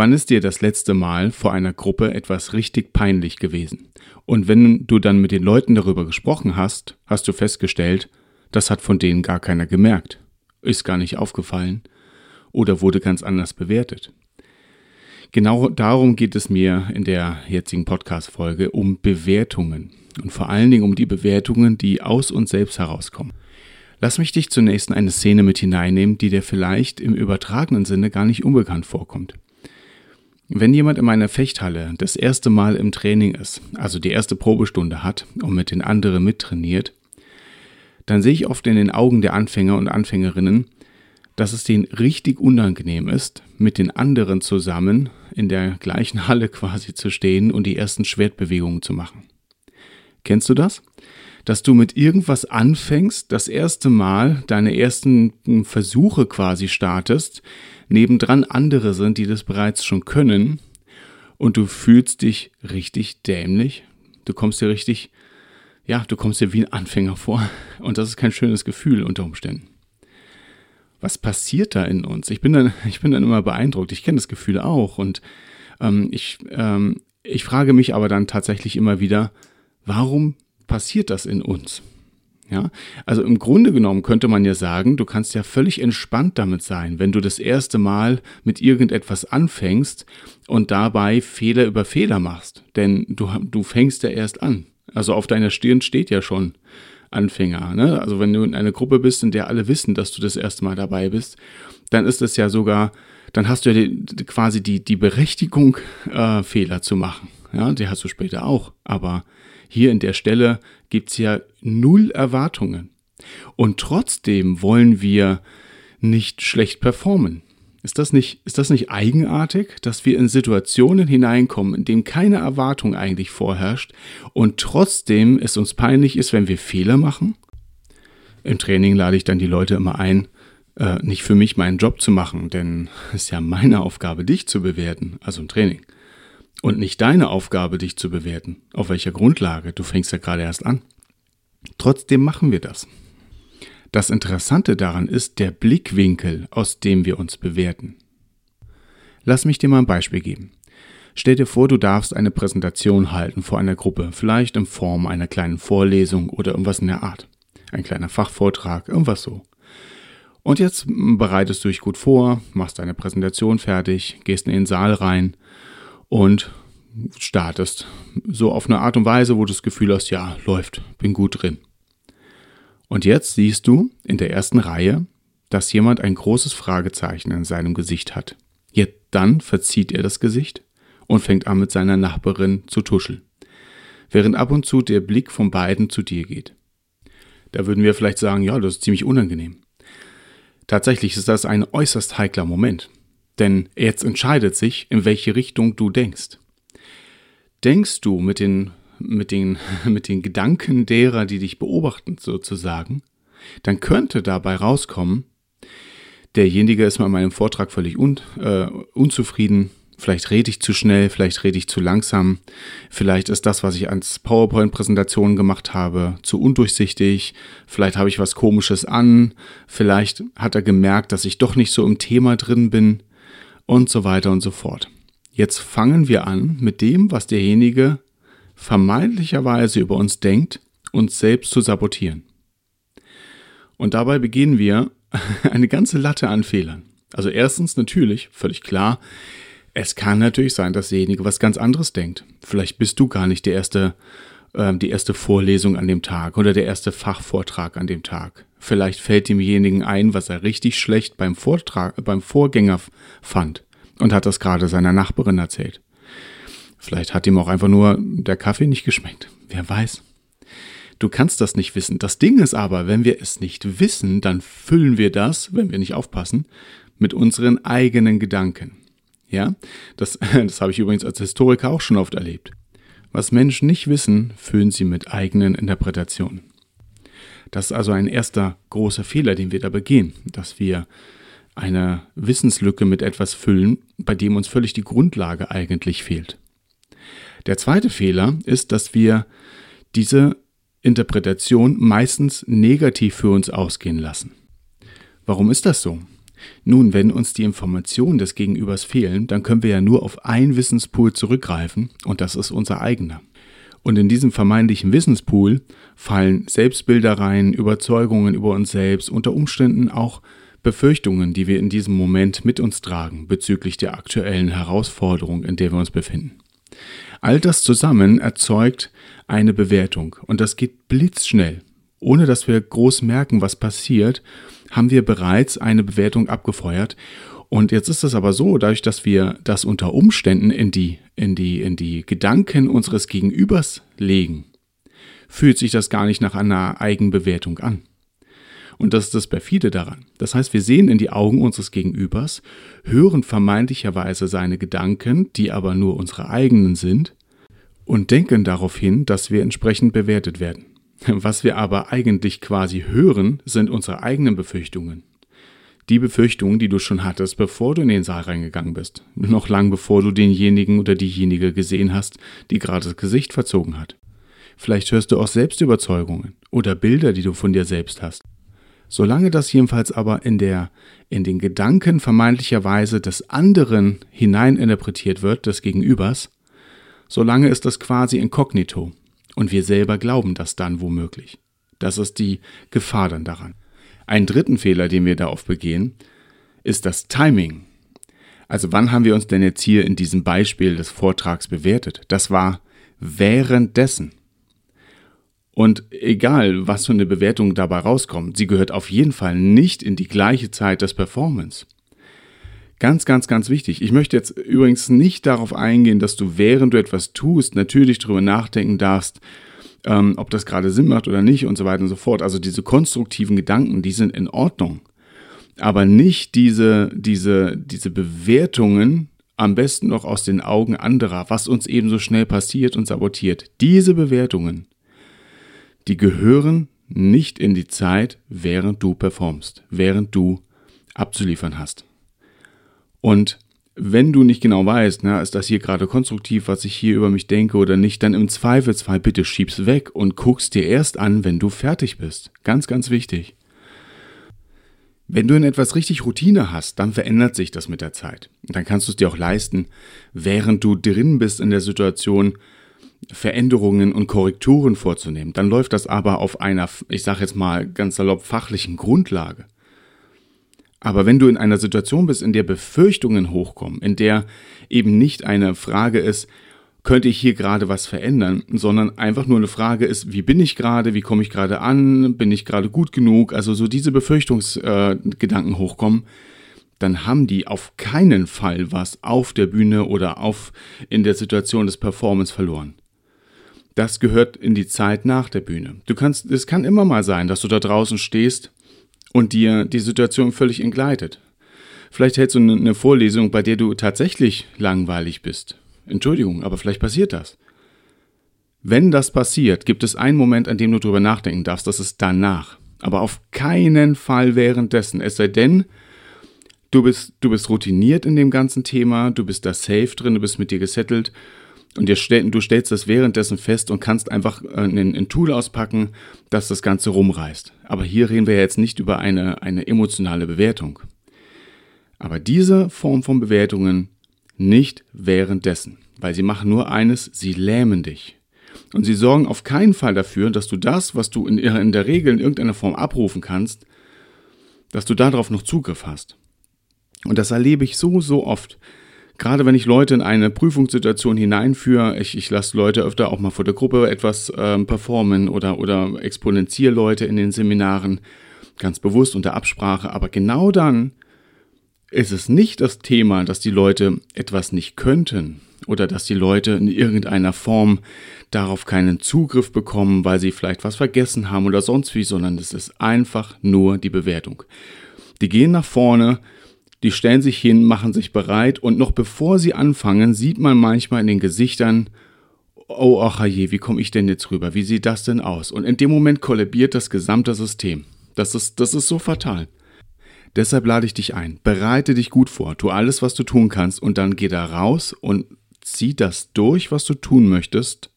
Wann ist dir das letzte Mal vor einer Gruppe etwas richtig peinlich gewesen? Und wenn du dann mit den Leuten darüber gesprochen hast, hast du festgestellt, das hat von denen gar keiner gemerkt, ist gar nicht aufgefallen oder wurde ganz anders bewertet. Genau darum geht es mir in der jetzigen Podcast-Folge, um Bewertungen und vor allen Dingen um die Bewertungen, die aus uns selbst herauskommen. Lass mich dich zunächst in eine Szene mit hineinnehmen, die dir vielleicht im übertragenen Sinne gar nicht unbekannt vorkommt. Wenn jemand in meiner Fechthalle das erste Mal im Training ist, also die erste Probestunde hat und mit den anderen mittrainiert, dann sehe ich oft in den Augen der Anfänger und Anfängerinnen, dass es denen richtig unangenehm ist, mit den anderen zusammen in der gleichen Halle quasi zu stehen und die ersten Schwertbewegungen zu machen. Kennst du das? Dass du mit irgendwas anfängst, das erste Mal deine ersten Versuche quasi startest, nebendran andere sind, die das bereits schon können und du fühlst dich richtig dämlich. Du kommst dir richtig, ja, du kommst dir wie ein Anfänger vor und das ist kein schönes Gefühl unter Umständen. Was passiert da in uns? Ich bin dann, ich bin dann immer beeindruckt. Ich kenne das Gefühl auch und ähm, ich, ähm, ich frage mich aber dann tatsächlich immer wieder, warum passiert das in uns? Ja, also im Grunde genommen könnte man ja sagen, du kannst ja völlig entspannt damit sein, wenn du das erste Mal mit irgendetwas anfängst und dabei Fehler über Fehler machst. Denn du, du fängst ja erst an. Also auf deiner Stirn steht ja schon Anfänger. Ne? Also wenn du in einer Gruppe bist, in der alle wissen, dass du das erste Mal dabei bist, dann ist es ja sogar, dann hast du ja die, quasi die, die Berechtigung, äh, Fehler zu machen. Ja, die hast du später auch. Aber hier in der Stelle gibt es ja null Erwartungen. Und trotzdem wollen wir nicht schlecht performen. Ist das nicht, ist das nicht eigenartig, dass wir in Situationen hineinkommen, in denen keine Erwartung eigentlich vorherrscht und trotzdem es uns peinlich ist, wenn wir Fehler machen? Im Training lade ich dann die Leute immer ein, äh, nicht für mich meinen Job zu machen, denn es ist ja meine Aufgabe, dich zu bewerten, also im Training. Und nicht deine Aufgabe, dich zu bewerten. Auf welcher Grundlage? Du fängst ja gerade erst an. Trotzdem machen wir das. Das Interessante daran ist der Blickwinkel, aus dem wir uns bewerten. Lass mich dir mal ein Beispiel geben. Stell dir vor, du darfst eine Präsentation halten vor einer Gruppe, vielleicht in Form einer kleinen Vorlesung oder irgendwas in der Art. Ein kleiner Fachvortrag, irgendwas so. Und jetzt bereitest du dich gut vor, machst deine Präsentation fertig, gehst in den Saal rein und startest. So auf eine Art und Weise, wo du das Gefühl hast, ja, läuft, bin gut drin. Und jetzt siehst du in der ersten Reihe, dass jemand ein großes Fragezeichen in seinem Gesicht hat. Jetzt dann verzieht er das Gesicht und fängt an mit seiner Nachbarin zu tuscheln, während ab und zu der Blick von beiden zu dir geht. Da würden wir vielleicht sagen, ja, das ist ziemlich unangenehm. Tatsächlich ist das ein äußerst heikler Moment. Denn jetzt entscheidet sich, in welche Richtung du denkst. Denkst du mit den, mit den, mit den Gedanken derer, die dich beobachten, sozusagen, dann könnte dabei rauskommen, derjenige ist mit meinem Vortrag völlig un, äh, unzufrieden, vielleicht rede ich zu schnell, vielleicht rede ich zu langsam, vielleicht ist das, was ich als PowerPoint-Präsentation gemacht habe, zu undurchsichtig, vielleicht habe ich was Komisches an, vielleicht hat er gemerkt, dass ich doch nicht so im Thema drin bin und so weiter und so fort. Jetzt fangen wir an mit dem, was derjenige vermeintlicherweise über uns denkt, uns selbst zu sabotieren. Und dabei beginnen wir eine ganze Latte an Fehlern. Also erstens natürlich, völlig klar, es kann natürlich sein, dass derjenige was ganz anderes denkt. Vielleicht bist du gar nicht der erste, äh, die erste Vorlesung an dem Tag oder der erste Fachvortrag an dem Tag. Vielleicht fällt demjenigen ein, was er richtig schlecht beim, Vortrag, beim Vorgänger fand und hat das gerade seiner Nachbarin erzählt. Vielleicht hat ihm auch einfach nur der Kaffee nicht geschmeckt. Wer weiß. Du kannst das nicht wissen. Das Ding ist aber, wenn wir es nicht wissen, dann füllen wir das, wenn wir nicht aufpassen, mit unseren eigenen Gedanken. Ja, das, das habe ich übrigens als Historiker auch schon oft erlebt. Was Menschen nicht wissen, füllen sie mit eigenen Interpretationen. Das ist also ein erster großer Fehler, den wir da begehen, dass wir eine Wissenslücke mit etwas füllen, bei dem uns völlig die Grundlage eigentlich fehlt. Der zweite Fehler ist, dass wir diese Interpretation meistens negativ für uns ausgehen lassen. Warum ist das so? Nun, wenn uns die Informationen des Gegenübers fehlen, dann können wir ja nur auf ein Wissenspool zurückgreifen und das ist unser eigener. Und in diesem vermeintlichen Wissenspool fallen Selbstbilder rein, Überzeugungen über uns selbst, unter Umständen auch Befürchtungen, die wir in diesem Moment mit uns tragen bezüglich der aktuellen Herausforderung, in der wir uns befinden. All das zusammen erzeugt eine Bewertung und das geht blitzschnell. Ohne dass wir groß merken, was passiert, haben wir bereits eine Bewertung abgefeuert. Und jetzt ist es aber so, dadurch, dass wir das unter Umständen in die, in die, in die Gedanken unseres Gegenübers legen, fühlt sich das gar nicht nach einer Eigenbewertung an. Und das ist das Perfide daran. Das heißt, wir sehen in die Augen unseres Gegenübers, hören vermeintlicherweise seine Gedanken, die aber nur unsere eigenen sind, und denken darauf hin, dass wir entsprechend bewertet werden. Was wir aber eigentlich quasi hören, sind unsere eigenen Befürchtungen. Die Befürchtungen, die du schon hattest, bevor du in den Saal reingegangen bist. Noch lang bevor du denjenigen oder diejenige gesehen hast, die gerade das Gesicht verzogen hat. Vielleicht hörst du auch Selbstüberzeugungen oder Bilder, die du von dir selbst hast. Solange das jedenfalls aber in der, in den Gedanken vermeintlicherweise des anderen hineininterpretiert wird, des Gegenübers, solange ist das quasi inkognito. Und wir selber glauben das dann womöglich. Das ist die Gefahr dann daran. Einen dritten Fehler, den wir da oft begehen, ist das Timing. Also wann haben wir uns denn jetzt hier in diesem Beispiel des Vortrags bewertet? Das war währenddessen. Und egal, was für eine Bewertung dabei rauskommt, sie gehört auf jeden Fall nicht in die gleiche Zeit des Performance. Ganz, ganz, ganz wichtig. Ich möchte jetzt übrigens nicht darauf eingehen, dass du während du etwas tust, natürlich darüber nachdenken darfst, ähm, ob das gerade Sinn macht oder nicht und so weiter und so fort. Also diese konstruktiven Gedanken, die sind in Ordnung. Aber nicht diese, diese, diese Bewertungen, am besten noch aus den Augen anderer, was uns eben so schnell passiert und sabotiert. Diese Bewertungen die gehören nicht in die Zeit, während du performst, während du abzuliefern hast. Und wenn du nicht genau weißt, na, ist das hier gerade konstruktiv, was ich hier über mich denke oder nicht, dann im Zweifelsfall bitte schieb's weg und guck's dir erst an, wenn du fertig bist. Ganz, ganz wichtig. Wenn du in etwas richtig Routine hast, dann verändert sich das mit der Zeit. Dann kannst du es dir auch leisten, während du drin bist in der Situation, Veränderungen und Korrekturen vorzunehmen. Dann läuft das aber auf einer, ich sage jetzt mal ganz salopp, fachlichen Grundlage. Aber wenn du in einer Situation bist, in der Befürchtungen hochkommen, in der eben nicht eine Frage ist, könnte ich hier gerade was verändern, sondern einfach nur eine Frage ist, wie bin ich gerade, wie komme ich gerade an, bin ich gerade gut genug, also so diese Befürchtungsgedanken äh, hochkommen, dann haben die auf keinen Fall was auf der Bühne oder auf in der Situation des Performance verloren das gehört in die Zeit nach der Bühne. Du kannst, es kann immer mal sein, dass du da draußen stehst und dir die Situation völlig entgleitet. Vielleicht hältst du eine Vorlesung, bei der du tatsächlich langweilig bist. Entschuldigung, aber vielleicht passiert das. Wenn das passiert, gibt es einen Moment, an dem du darüber nachdenken darfst, das ist danach. Aber auf keinen Fall währenddessen. Es sei denn, du bist, du bist routiniert in dem ganzen Thema, du bist da safe drin, du bist mit dir gesettelt und stell, du stellst das währenddessen fest und kannst einfach äh, ein, ein, Tool auspacken, das das Ganze rumreißt. Aber hier reden wir jetzt nicht über eine, eine emotionale Bewertung. Aber diese Form von Bewertungen nicht währenddessen, weil sie machen nur eines, sie lähmen dich. Und sie sorgen auf keinen Fall dafür, dass du das, was du in, in der Regel in irgendeiner Form abrufen kannst, dass du darauf noch Zugriff hast. Und das erlebe ich so, so oft, gerade wenn ich Leute in eine Prüfungssituation hineinführe, ich, ich lasse Leute öfter auch mal vor der Gruppe etwas ähm, performen oder, oder exponentiere Leute in den Seminaren, ganz bewusst unter Absprache, aber genau dann ist es nicht das Thema, dass die Leute etwas nicht könnten oder dass die Leute in irgendeiner Form darauf keinen Zugriff bekommen, weil sie vielleicht was vergessen haben oder sonst wie, sondern es ist einfach nur die Bewertung. Die gehen nach vorne, Die stellen sich hin, machen sich bereit und noch bevor sie anfangen, sieht man manchmal in den Gesichtern, oh ach je, wie komme ich denn jetzt rüber? Wie sieht das denn aus? Und in dem Moment kollabiert das gesamte System. Das ist, das ist so fatal. Deshalb lade ich dich ein. Bereite dich gut vor. Tu alles, was du tun kannst und dann geh da raus und zieh das durch, was du tun möchtest.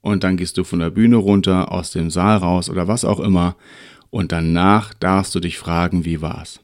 Und dann gehst du von der Bühne runter, aus dem Saal raus oder was auch immer. Und danach darfst du dich fragen, wie war's.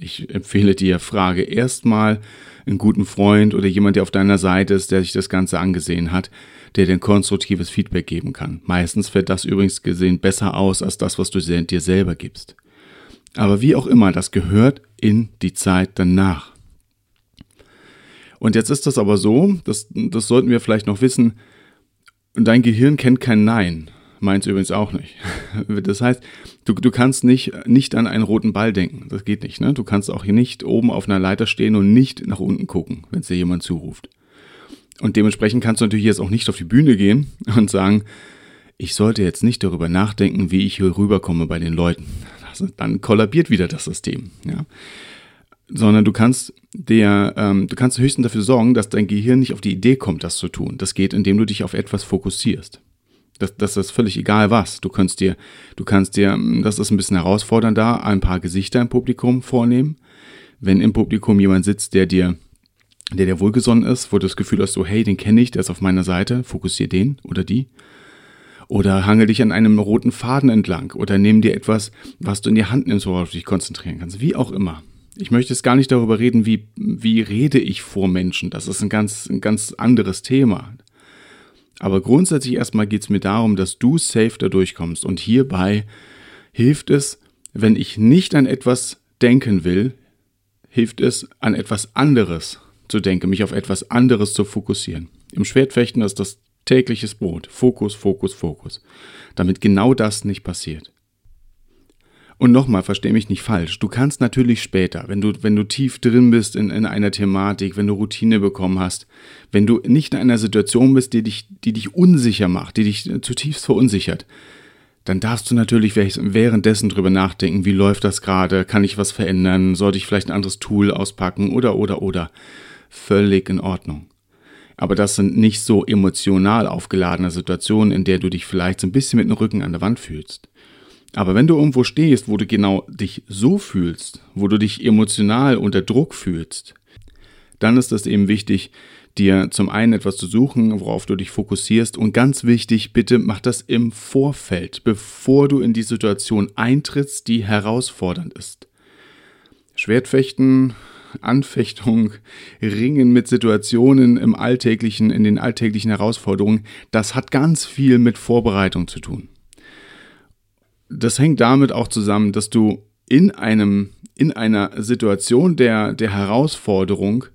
Ich empfehle dir, frage erstmal einen guten Freund oder jemand, der auf deiner Seite ist, der sich das Ganze angesehen hat, der dir ein konstruktives Feedback geben kann. Meistens fällt das übrigens gesehen besser aus als das, was du dir selber gibst. Aber wie auch immer, das gehört in die Zeit danach. Und jetzt ist das aber so, das, das sollten wir vielleicht noch wissen, dein Gehirn kennt kein Nein. Meins übrigens auch nicht. Das heißt, du, du kannst nicht, nicht an einen roten Ball denken. Das geht nicht. Ne? Du kannst auch hier nicht oben auf einer Leiter stehen und nicht nach unten gucken, wenn es dir jemand zuruft. Und dementsprechend kannst du natürlich jetzt auch nicht auf die Bühne gehen und sagen, ich sollte jetzt nicht darüber nachdenken, wie ich hier rüberkomme bei den Leuten. Also dann kollabiert wieder das System. Ja? Sondern du kannst der, ähm, du kannst höchstens dafür sorgen, dass dein Gehirn nicht auf die Idee kommt, das zu tun. Das geht, indem du dich auf etwas fokussierst. Das, das ist völlig egal was. Du kannst dir, du kannst dir, das ist ein bisschen herausfordernd da, ein paar Gesichter im Publikum vornehmen. Wenn im Publikum jemand sitzt, der dir, der dir wohlgesonnen ist, wo du das Gefühl hast, so, hey, den kenne ich, der ist auf meiner Seite, fokussier den oder die. Oder hangel dich an einem roten Faden entlang oder nimm dir etwas, was du in die Hand nimmst, worauf du dich konzentrieren kannst. Wie auch immer. Ich möchte jetzt gar nicht darüber reden, wie, wie rede ich vor Menschen. Das ist ein ganz, ein ganz anderes Thema. Aber grundsätzlich erstmal geht es mir darum, dass du safe da durchkommst. Und hierbei hilft es, wenn ich nicht an etwas denken will, hilft es, an etwas anderes zu denken, mich auf etwas anderes zu fokussieren. Im Schwertfechten ist das tägliches Brot. Fokus, Fokus, Fokus. Damit genau das nicht passiert. Und nochmal, verstehe mich nicht falsch. Du kannst natürlich später, wenn du, wenn du tief drin bist in, in einer Thematik, wenn du Routine bekommen hast, wenn du nicht in einer Situation bist, die dich, die dich unsicher macht, die dich zutiefst verunsichert, dann darfst du natürlich währenddessen drüber nachdenken, wie läuft das gerade, kann ich was verändern, sollte ich vielleicht ein anderes Tool auspacken oder, oder, oder. Völlig in Ordnung. Aber das sind nicht so emotional aufgeladene Situationen, in der du dich vielleicht so ein bisschen mit dem Rücken an der Wand fühlst. Aber wenn du irgendwo stehst, wo du genau dich so fühlst, wo du dich emotional unter Druck fühlst, dann ist es eben wichtig, dir zum einen etwas zu suchen, worauf du dich fokussierst und ganz wichtig, bitte mach das im Vorfeld, bevor du in die Situation eintrittst, die herausfordernd ist. Schwertfechten Anfechtung, Ringen mit Situationen im alltäglichen, in den alltäglichen Herausforderungen, das hat ganz viel mit Vorbereitung zu tun. Das hängt damit auch zusammen, dass du in einem, in einer Situation der, der Herausforderung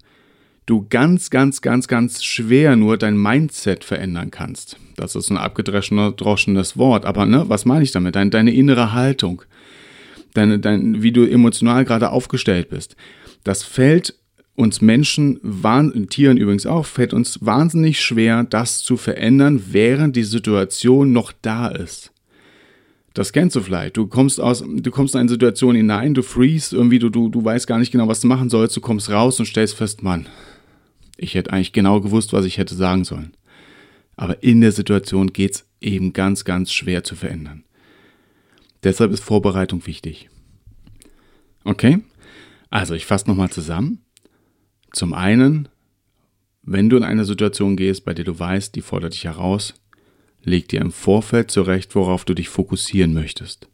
du ganz, ganz, ganz, ganz schwer nur dein Mindset verändern kannst. Das ist ein abgedroschenes Wort, aber ne, was meine ich damit? Deine, deine innere Haltung, deine, dein, wie du emotional gerade aufgestellt bist. Das fällt uns Menschen, Tieren übrigens auch, fällt uns wahnsinnig schwer, das zu verändern, während die Situation noch da ist. Das kennst du vielleicht. Du kommst aus, du kommst in eine Situation hinein, du freest irgendwie, du, du, du weißt gar nicht genau, was du machen sollst, du kommst raus und stellst fest, Mann, ich hätte eigentlich genau gewusst, was ich hätte sagen sollen. Aber in der Situation geht es eben ganz, ganz schwer zu verändern. Deshalb ist Vorbereitung wichtig. Okay? Also ich fasse nochmal zusammen. Zum einen, wenn du in eine Situation gehst, bei der du weißt, die fordert dich heraus, leg dir im Vorfeld zurecht, worauf du dich fokussieren möchtest.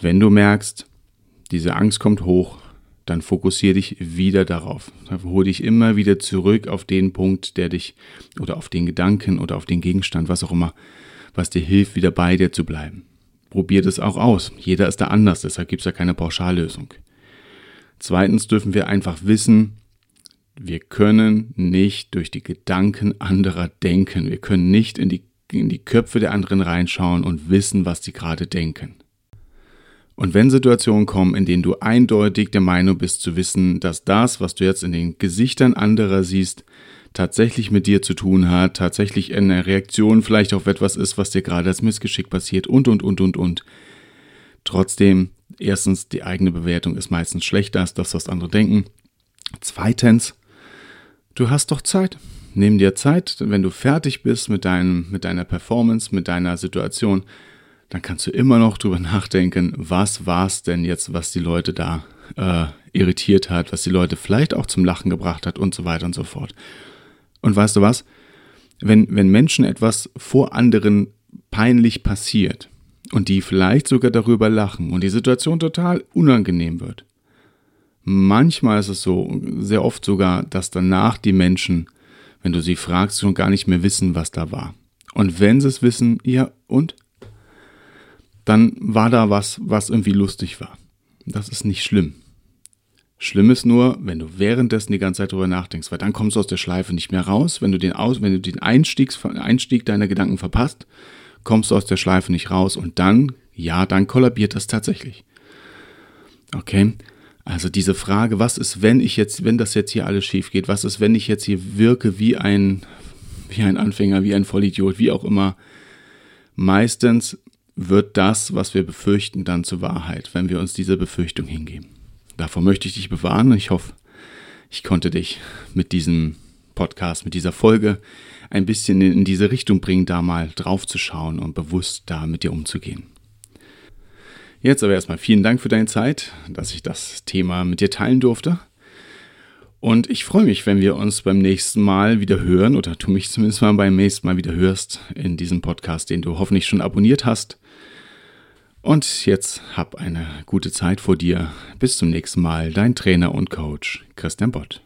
Wenn du merkst, diese Angst kommt hoch, dann fokussiere dich wieder darauf. Hol dich immer wieder zurück auf den Punkt, der dich oder auf den Gedanken oder auf den Gegenstand, was auch immer, was dir hilft, wieder bei dir zu bleiben. Probiert es auch aus. Jeder ist da anders, deshalb gibt es ja keine Pauschallösung. Zweitens dürfen wir einfach wissen, wir können nicht durch die Gedanken anderer denken. Wir können nicht in die, in die Köpfe der anderen reinschauen und wissen, was sie gerade denken. Und wenn Situationen kommen, in denen du eindeutig der Meinung bist zu wissen, dass das, was du jetzt in den Gesichtern anderer siehst, tatsächlich mit dir zu tun hat, tatsächlich eine Reaktion vielleicht auf etwas ist, was dir gerade als Missgeschick passiert und, und, und, und, und. Trotzdem erstens, die eigene Bewertung ist meistens schlechter als das, was andere denken. Zweitens, du hast doch Zeit. Nimm dir Zeit, wenn du fertig bist mit, deinem, mit deiner Performance, mit deiner Situation, dann kannst du immer noch drüber nachdenken, was war es denn jetzt, was die Leute da äh, irritiert hat, was die Leute vielleicht auch zum Lachen gebracht hat und so weiter und so fort. Und weißt du was? Wenn, wenn Menschen etwas vor anderen peinlich passiert und die vielleicht sogar darüber lachen und die Situation total unangenehm wird, manchmal ist es so, sehr oft sogar, dass danach die Menschen, wenn du sie fragst, schon gar nicht mehr wissen, was da war. Und wenn sie es wissen, ja, und? Dann war da was, was irgendwie lustig war. Das ist nicht schlimm. Schlimm ist nur, wenn du währenddessen die ganze Zeit darüber nachdenkst, weil dann kommst du aus der Schleife nicht mehr raus. Wenn du den, aus, wenn du den Einstiegs, Einstieg deiner Gedanken verpasst, kommst du aus der Schleife nicht raus und dann, ja, dann kollabiert das tatsächlich. Okay? Also diese Frage, was ist, wenn ich jetzt, wenn das jetzt hier alles schief geht, was ist, wenn ich jetzt hier wirke wie ein, wie ein Anfänger, wie ein Vollidiot, wie auch immer. Meistens wird das, was wir befürchten, dann zur Wahrheit, wenn wir uns dieser Befürchtung hingeben. Davor möchte ich dich bewahren. Ich hoffe, ich konnte dich mit diesem Podcast, mit dieser Folge ein bisschen in diese Richtung bringen, da mal drauf zu schauen und bewusst da mit dir umzugehen. Jetzt aber erstmal vielen Dank für deine Zeit, dass ich das Thema mit dir teilen durfte. Und ich freue mich, wenn wir uns beim nächsten Mal wieder hören oder du mich zumindest mal beim nächsten Mal wieder hörst in diesem Podcast, den du hoffentlich schon abonniert hast. Und jetzt hab eine gute Zeit vor dir. Bis zum nächsten Mal, dein Trainer und Coach Christian Bott.